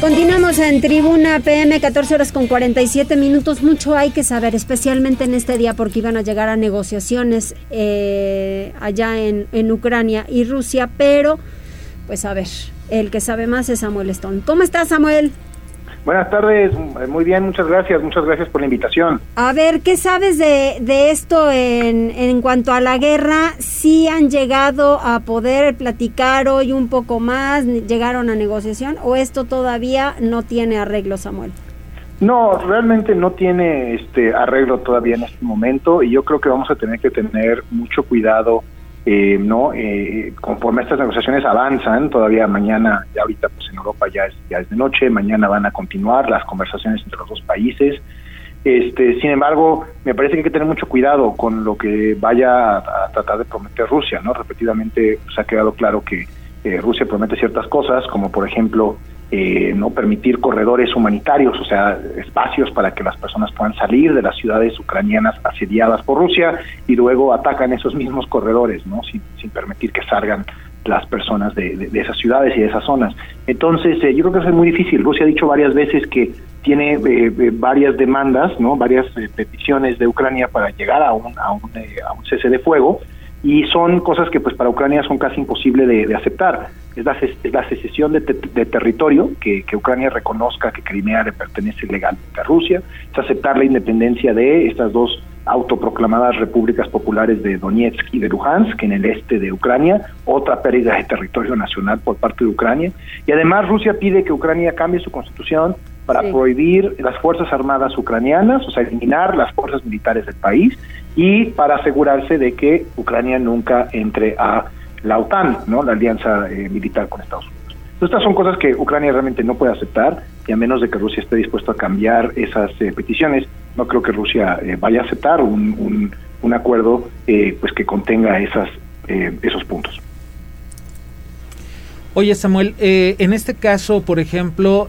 Continuamos en Tribuna PM, 14 horas con 47 minutos. Mucho hay que saber, especialmente en este día, porque iban a llegar a negociaciones eh, allá en, en Ucrania y Rusia, pero pues a ver, el que sabe más es Samuel Stone. ¿Cómo estás, Samuel? Buenas tardes, muy bien, muchas gracias, muchas gracias por la invitación. A ver, ¿qué sabes de, de esto en, en cuanto a la guerra? ¿Sí han llegado a poder platicar hoy un poco más? ¿Llegaron a negociación o esto todavía no tiene arreglo, Samuel? No, realmente no tiene este arreglo todavía en este momento y yo creo que vamos a tener que tener mucho cuidado eh, no eh, conforme estas negociaciones avanzan todavía mañana ya ahorita pues en Europa ya es ya es de noche mañana van a continuar las conversaciones entre los dos países. Este sin embargo me parece que hay que tener mucho cuidado con lo que vaya a, tratar de prometer Rusia no repetidamente se ha quedado claro que eh, Rusia promete ciertas cosas como por ejemplo eh, no permitir corredores humanitarios, o sea, espacios para que las personas puedan salir de las ciudades ucranianas asediadas por Rusia y luego atacan esos mismos corredores, ¿no? Sin, permitir que salgan las personas de, esas ciudades y de esas zonas. Entonces, eh, yo creo que eso es muy difícil. Rusia ha dicho varias veces que tiene eh, varias demandas, ¿no? Varias peticiones de Ucrania para llegar a un, a un, a un cese de fuego y son cosas que pues para Ucrania son casi imposible de, aceptar. Es la, es la secesión de, de territorio, que, que, Ucrania reconozca que Crimea le pertenece legalmente a Rusia, es aceptar la independencia de estas dos autoproclamadas repúblicas populares de Donetsk y de Luhansk, en el este de Ucrania, otra pérdida de territorio nacional por parte de Ucrania. Y además Rusia pide que Ucrania cambie su constitución para prohibir las Fuerzas Armadas ucranianas, o sea, eliminar las fuerzas militares del país y para asegurarse de que Ucrania nunca entre a la OTAN, ¿no? la alianza eh, militar con Estados Unidos. estas son cosas que Ucrania realmente no puede aceptar y a menos de que Rusia esté dispuesto a cambiar esas eh, peticiones, no creo que Rusia eh, vaya a aceptar un, un, acuerdo pues que contenga esas, esos puntos. Oye Samuel, en este caso, por ejemplo,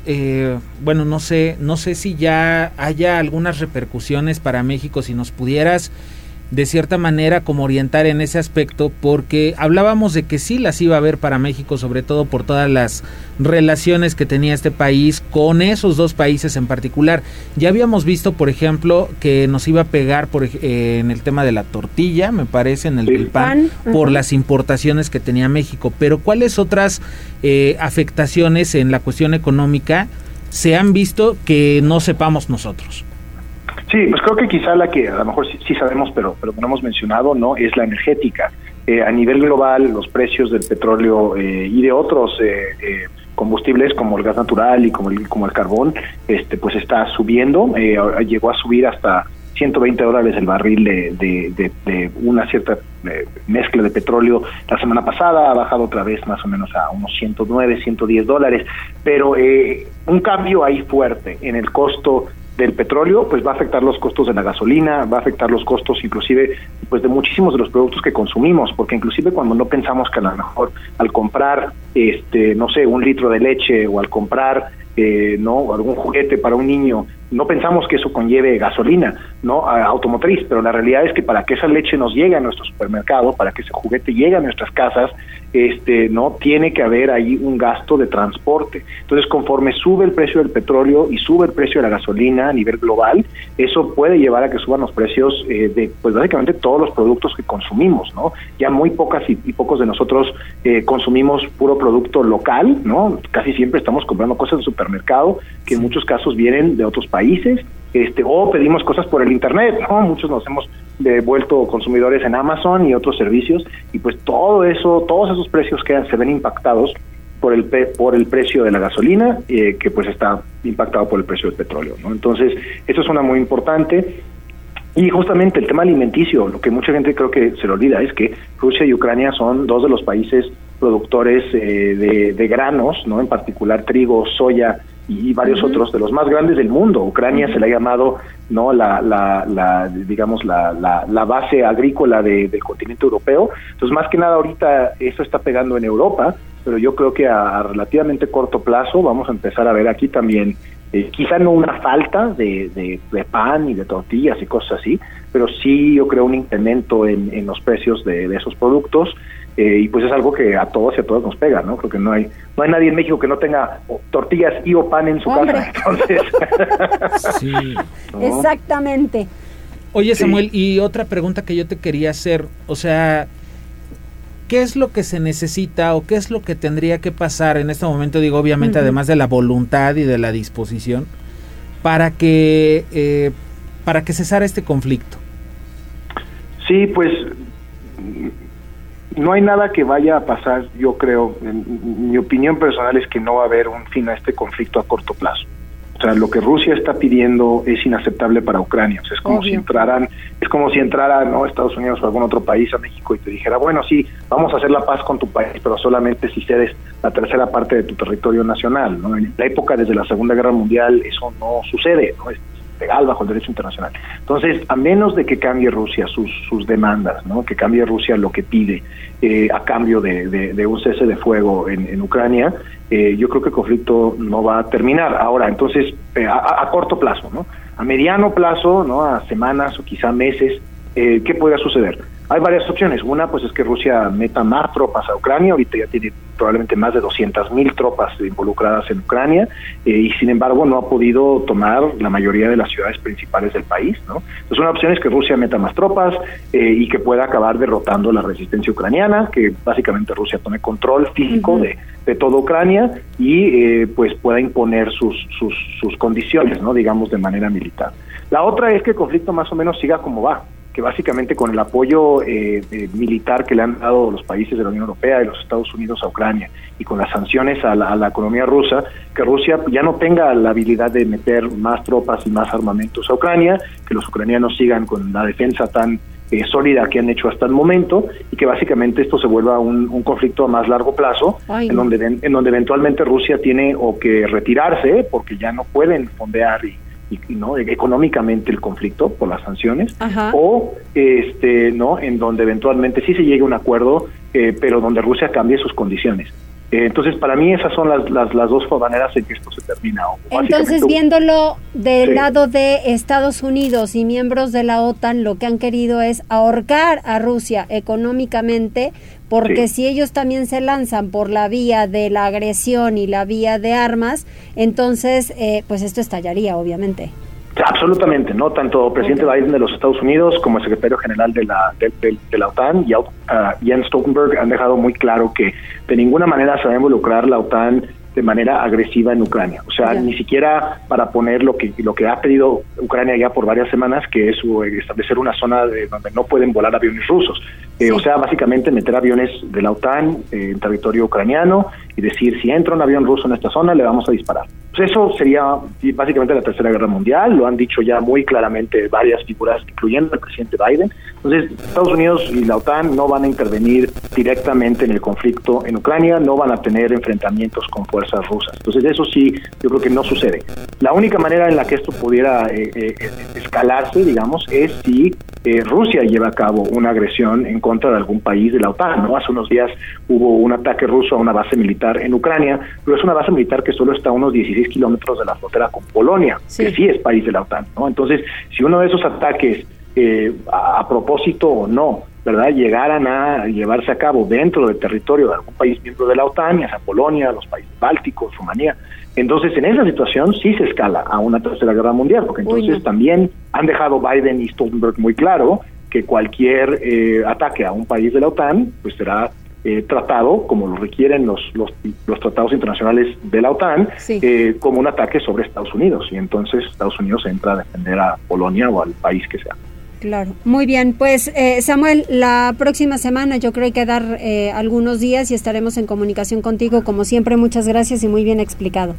bueno, no sé, no sé si ya haya algunas repercusiones para México, si nos pudieras de cierta manera como orientar en ese aspecto porque hablábamos de que sí las iba a haber para México sobre todo por todas las relaciones que tenía este país con esos dos países en particular. Ya habíamos visto por ejemplo que nos iba a pegar por eh, en el tema de la tortilla me parece en el pan, por las importaciones que tenía México. Pero cuáles otras eh, afectaciones en la cuestión económica se han visto que no sepamos nosotros Sí, pues creo que quizá la que a lo mejor sí, sabemos, pero, pero no hemos mencionado, ¿no? Es la energética. Eh, a nivel global, los precios del petróleo eh, y de otros eh, combustibles como el gas natural y como el, como el carbón, este, pues está subiendo. llegó a subir hasta 120 dólares el barril de, de, una cierta mezcla de petróleo la semana pasada, ha bajado otra vez más o menos a unos 109, 110 dólares, pero un cambio ahí fuerte en el costo del petróleo, pues va a afectar los costos de la gasolina, va a afectar los costos inclusive pues de muchísimos de los productos que consumimos, porque inclusive cuando no pensamos que a lo mejor al comprar este no sé, un litro de leche o al comprar eh, no algún juguete para un niño no pensamos que eso conlleve gasolina, ¿no? automotriz, pero la realidad es que para que esa leche nos llegue a nuestro supermercado, para que ese juguete llegue a nuestras casas, este, no tiene que haber ahí un gasto de transporte. Entonces, conforme sube el precio del petróleo y sube el precio de la gasolina a nivel global, eso puede llevar a que suban los precios eh, de, pues básicamente todos los productos que consumimos, ¿no? Ya muy pocas y, pocos de nosotros eh, consumimos puro producto local, ¿no? Casi siempre estamos comprando cosas en supermercado que en muchos casos vienen de otros países países, este, o pedimos cosas por el internet, ¿no? Muchos nos hemos devuelto consumidores en Amazon y otros servicios, y pues todo eso, todos esos precios que se ven impactados por el por el precio de la gasolina, eh, que pues está impactado por el precio del petróleo, ¿no? Entonces, eso es una muy importante. Y justamente el tema alimenticio, lo que mucha gente creo que se le olvida es que Rusia y Ucrania son dos de los países productores eh, de, de, granos, ¿no? En particular trigo, soya y varios otros de los más grandes del mundo. Ucrania se le ha llamado no la, la, digamos la, la, base agrícola del continente europeo. Entonces más que nada ahorita eso está pegando en Europa, pero yo creo que a, relativamente corto plazo vamos a empezar a ver aquí también eh, quizá no una falta de, de, pan y de tortillas y cosas así, pero sí yo creo un incremento en, en los precios de, de esos productos eh, y pues es algo que a todos y a todas nos pega, ¿no? Creo que no hay no hay nadie en México que no tenga tortillas y o pan en su casa, entonces. sí. Exactamente. Oye Samuel, y otra pregunta que yo te quería hacer, o sea, ¿qué es lo que se necesita o qué es lo que tendría que pasar en este momento? Digo, obviamente, además de la voluntad y de la disposición, para que, eh, para que cesara este conflicto. Sí, pues no hay nada que vaya a pasar, yo creo, en, mi opinión personal es que no va a haber un fin a este conflicto a corto plazo. O sea, lo que Rusia está pidiendo es inaceptable para Ucrania. O sea, es como si entraran, es como si entrara ¿no? Estados Unidos o algún otro país a México y te dijera, bueno, sí, vamos a hacer la paz con tu país, pero solamente si cedes la tercera parte de tu territorio nacional. ¿no? En la época desde la Segunda Guerra Mundial eso no sucede. ¿no? Legal bajo el derecho internacional. Entonces, a menos de que cambie Rusia sus, sus demandas, ¿no? que cambie Rusia lo que pide eh, a cambio de, un cese de fuego en, Ucrania, eh, yo creo que el conflicto no va a terminar. Ahora, entonces, eh, a, corto plazo, ¿no? A mediano plazo, ¿no? A semanas o quizá meses, ¿qué podría suceder? Hay varias opciones. Una, pues es que Rusia meta más tropas a Ucrania. Ahorita ya tiene probablemente más de 200 mil tropas involucradas en Ucrania eh, y sin embargo no ha podido tomar la mayoría de las ciudades principales del país. ¿no? Entonces una opción es que Rusia meta más tropas eh, y que pueda acabar derrotando la resistencia ucraniana, que básicamente Rusia tome control físico de, de toda Ucrania y eh, pues pueda imponer sus, sus, sus condiciones, no digamos de manera militar. La otra es que el conflicto más o menos siga como va. Que básicamente con el apoyo eh, eh, militar que le han dado los países de la Unión Europea y los Estados Unidos a Ucrania y con las sanciones a la, economía rusa, que Rusia ya no tenga la habilidad de meter más tropas y más armamentos a Ucrania, que los ucranianos sigan con la defensa tan eh, sólida que han hecho hasta el momento y que básicamente esto se vuelva un, un conflicto a más largo plazo, en donde, en donde eventualmente Rusia tiene o que retirarse porque ya no pueden fondear y, no económicamente el conflicto por las sanciones o este no en donde eventualmente sí se llegue a un acuerdo eh, pero donde Rusia cambie sus condiciones. Eh, entonces para mí esas son las, las, las, dos maneras en que esto se termina entonces viéndolo del lado de Estados Unidos y miembros de la OTAN lo que han querido es ahorcar a Rusia económicamente porque si ellos también se lanzan por la vía de la agresión y la vía de armas, entonces eh, pues esto estallaría, obviamente. Absolutamente, ¿no? Tanto el presidente Biden de los Estados Unidos como el secretario general de la, de, la OTAN, uh, Jens Stoltenberg, han dejado muy claro que de ninguna manera se va a involucrar la OTAN de manera agresiva en Ucrania. O sea, ni siquiera para poner lo que lo que ha pedido Ucrania ya por varias semanas, que es establecer una zona de donde no pueden volar aviones rusos. Eh, o sea, básicamente meter aviones de la OTAN en territorio ucraniano y decir, si entra un avión ruso en esta zona, le vamos a disparar. Pues eso sería básicamente la Tercera Guerra Mundial, lo han dicho ya muy claramente varias figuras, incluyendo el presidente Biden. Entonces, Estados Unidos y la OTAN no van a intervenir directamente en el conflicto en Ucrania, no van a tener enfrentamientos con fuerzas rusas. Entonces, eso sí, yo creo que no sucede. La única manera en la que esto pudiera eh, eh, escalarse, digamos, es si eh, Rusia lleva a cabo una agresión en contra de algún país de la OTAN. ¿no? Hace unos días hubo un ataque ruso a una base militar en Ucrania, pero es una base militar que solo está a unos 16 kilómetros de la frontera con Polonia, que sí es país de la OTAN. ¿no? Entonces, si uno de esos ataques, eh, a, propósito o no, ¿verdad? llegaran a llevarse a cabo dentro del territorio de algún país miembro de la OTAN, ya sea Polonia, los países bálticos, Rumanía, entonces en esa situación sí se escala a una tercera guerra mundial, porque entonces también han dejado Biden y Stoltenberg muy claro que cualquier eh, ataque a un país de la OTAN pues será eh, tratado, como lo requieren los, los, los, tratados internacionales de la OTAN, eh, como un ataque sobre Estados Unidos. Y entonces Estados Unidos entra a defender a Polonia o al país que sea. Claro, muy bien. Pues eh, Samuel, la próxima semana yo creo que dar algunos días y estaremos en comunicación contigo. Como siempre, muchas gracias y muy bien explicado.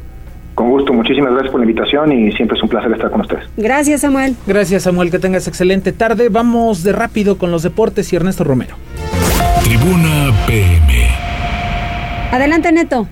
Con gusto, muchísimas gracias por la invitación y siempre es un placer estar con ustedes. Gracias, Samuel. Gracias, Samuel, que tengas excelente tarde. Vamos de rápido con los deportes y Ernesto Romero. Tribuna PM. Adelante, Neto.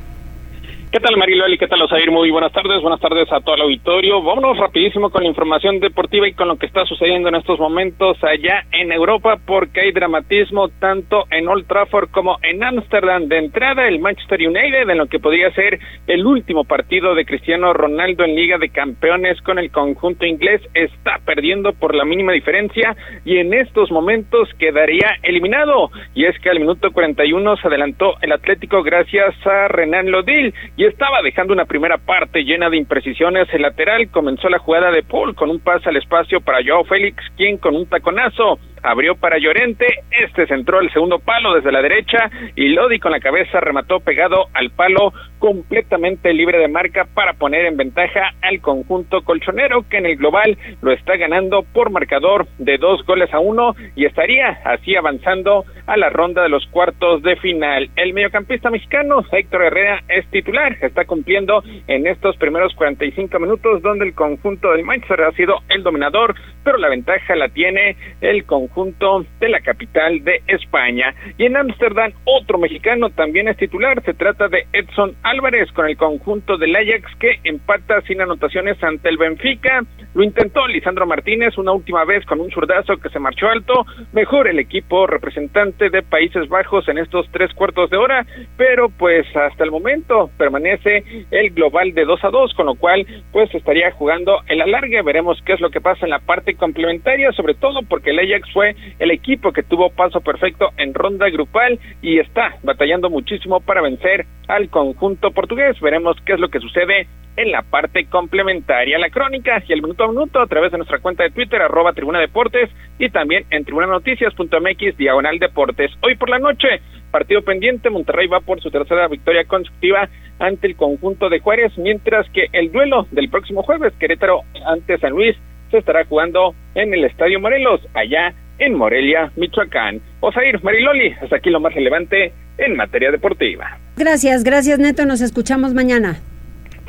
¿Qué tal Mariloli? ¿Qué tal Osair? Muy buenas tardes, buenas tardes a todo el auditorio. Vámonos rapidísimo con la información deportiva y con lo que está sucediendo en estos momentos allá en Europa porque hay dramatismo tanto en Old Trafford como en Ámsterdam. De entrada el Manchester United en lo que podría ser el último partido de Cristiano Ronaldo en Liga de Campeones con el conjunto inglés está perdiendo por la mínima diferencia y en estos momentos quedaría eliminado. Y es que al minuto 41 se adelantó el Atlético gracias a Renan Lodil y estaba dejando una primera parte llena de imprecisiones. El lateral comenzó la jugada de Paul con un pase al espacio para Joao Félix, quien con un taconazo abrió para Llorente, este centró el segundo palo desde la derecha y Lodi con la cabeza remató pegado al palo completamente libre de marca para poner en ventaja al conjunto colchonero que en el global lo está ganando por marcador de dos goles a uno y estaría así avanzando a la ronda de los cuartos de final. El mediocampista mexicano Héctor Herrera es titular, está cumpliendo en estos primeros 45 minutos donde el conjunto del Manchester ha sido el dominador, pero la ventaja la tiene el conjunto conjunto de la capital de España. Y en Ámsterdam, otro mexicano también es titular. Se trata de Edson Álvarez con el conjunto del Ajax que empata sin anotaciones ante el Benfica. Lo intentó Lisandro Martínez una última vez con un zurdazo que se marchó alto. Mejor el equipo representante de Países Bajos en estos tres cuartos de hora, pero pues hasta el momento permanece el global de 2 a 2, con lo cual pues estaría jugando el alargue. Veremos qué es lo que pasa en la parte complementaria, sobre todo porque el Ajax fue el equipo que tuvo paso perfecto en ronda grupal y está batallando muchísimo para vencer al conjunto portugués. Veremos qué es lo que sucede en la parte complementaria. La crónica y el minuto a minuto a través de nuestra cuenta de Twitter, arroba Tribuna Deportes, y también en tribunanoticias.mx, diagonal deportes. Hoy por la noche, partido pendiente, Monterrey va por su tercera victoria consecutiva ante el conjunto de Juárez, mientras que el duelo del próximo jueves, Querétaro ante San Luis, se estará jugando en el Estadio Morelos, allá en Morelia, Michoacán. Osair Mariloli, hasta aquí lo más relevante en materia deportiva. Gracias, gracias Neto, nos escuchamos mañana.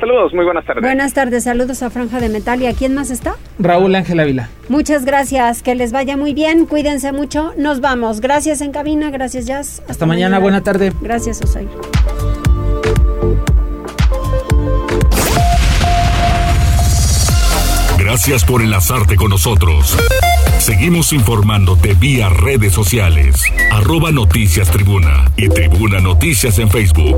Saludos, muy buenas tardes. Buenas tardes, saludos a Franja de Metal. ¿Y a quién más está? Raúl Ángel Ávila. Muchas gracias, que les vaya muy bien, cuídense mucho, nos vamos. Gracias en cabina, gracias Jazz. Hasta, mañana, buena tarde. Gracias, Osair. Gracias por enlazarte con nosotros. Seguimos informándote vía redes sociales. Arroba Noticias Tribuna y Tribuna Noticias en Facebook.